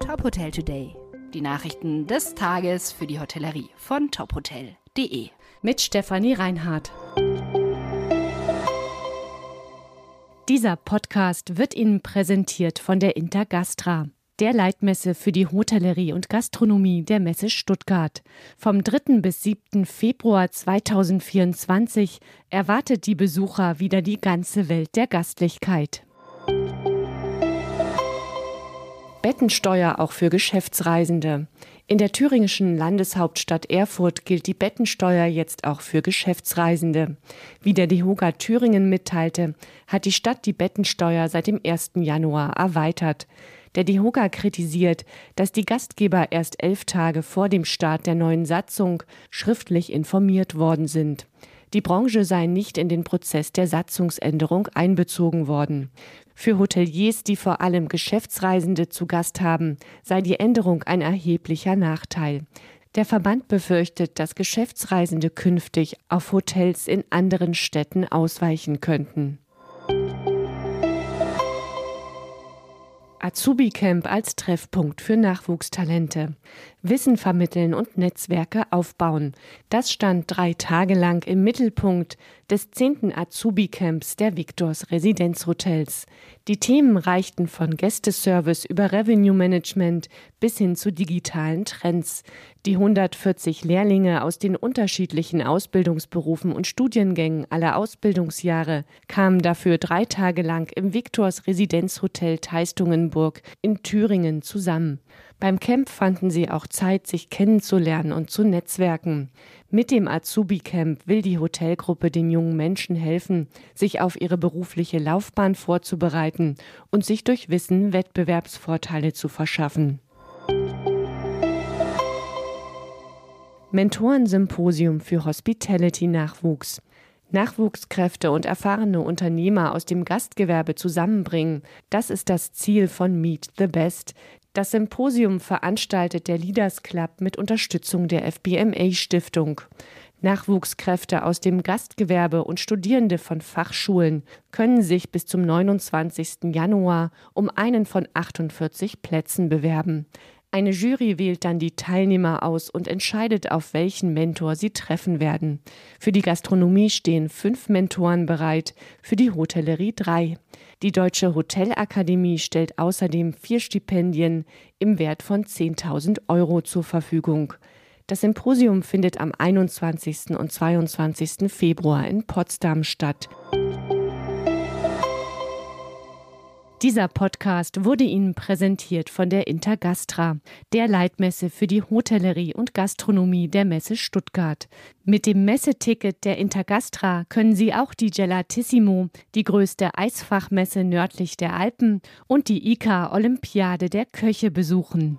Top Hotel Today. Die Nachrichten des Tages für die Hotellerie von tophotel.de. Mit Stefanie Reinhardt. Dieser Podcast wird Ihnen präsentiert von der Intergastra, der Leitmesse für die Hotellerie und Gastronomie der Messe Stuttgart. Vom 3. bis 7. Februar 2024 erwartet die Besucher wieder die ganze Welt der Gastlichkeit. Bettensteuer auch für Geschäftsreisende. In der thüringischen Landeshauptstadt Erfurt gilt die Bettensteuer jetzt auch für Geschäftsreisende. Wie der DEHOGA Thüringen mitteilte, hat die Stadt die Bettensteuer seit dem 1. Januar erweitert. Der DEHOGA kritisiert, dass die Gastgeber erst elf Tage vor dem Start der neuen Satzung schriftlich informiert worden sind. Die Branche sei nicht in den Prozess der Satzungsänderung einbezogen worden. Für Hoteliers, die vor allem Geschäftsreisende zu Gast haben, sei die Änderung ein erheblicher Nachteil. Der Verband befürchtet, dass Geschäftsreisende künftig auf Hotels in anderen Städten ausweichen könnten. Azubi Camp als Treffpunkt für Nachwuchstalente. Wissen vermitteln und Netzwerke aufbauen. Das stand drei Tage lang im Mittelpunkt des zehnten Azubi-Camps der Victors Residenzhotels. Die Themen reichten von Gästeservice über Revenue Management bis hin zu digitalen Trends. Die 140 Lehrlinge aus den unterschiedlichen Ausbildungsberufen und Studiengängen aller Ausbildungsjahre kamen dafür drei Tage lang im Victors Residenzhotel Teistungenburg in Thüringen zusammen. Beim Camp fanden sie auch Zeit, sich kennenzulernen und zu netzwerken. Mit dem Azubi Camp will die Hotelgruppe den jungen Menschen helfen, sich auf ihre berufliche Laufbahn vorzubereiten und sich durch Wissen Wettbewerbsvorteile zu verschaffen. Mentorensymposium für Hospitality-Nachwuchs. Nachwuchskräfte und erfahrene Unternehmer aus dem Gastgewerbe zusammenbringen, das ist das Ziel von Meet the Best, das Symposium veranstaltet der Leaders Club mit Unterstützung der FBMA Stiftung. Nachwuchskräfte aus dem Gastgewerbe und Studierende von Fachschulen können sich bis zum 29. Januar um einen von 48 Plätzen bewerben. Eine Jury wählt dann die Teilnehmer aus und entscheidet, auf welchen Mentor sie treffen werden. Für die Gastronomie stehen fünf Mentoren bereit, für die Hotellerie drei. Die Deutsche Hotelakademie stellt außerdem vier Stipendien im Wert von 10.000 Euro zur Verfügung. Das Symposium findet am 21. und 22. Februar in Potsdam statt. Dieser Podcast wurde Ihnen präsentiert von der Intergastra, der Leitmesse für die Hotellerie und Gastronomie der Messe Stuttgart. Mit dem Messeticket der Intergastra können Sie auch die Gelatissimo, die größte Eisfachmesse nördlich der Alpen, und die ICA Olympiade der Köche besuchen.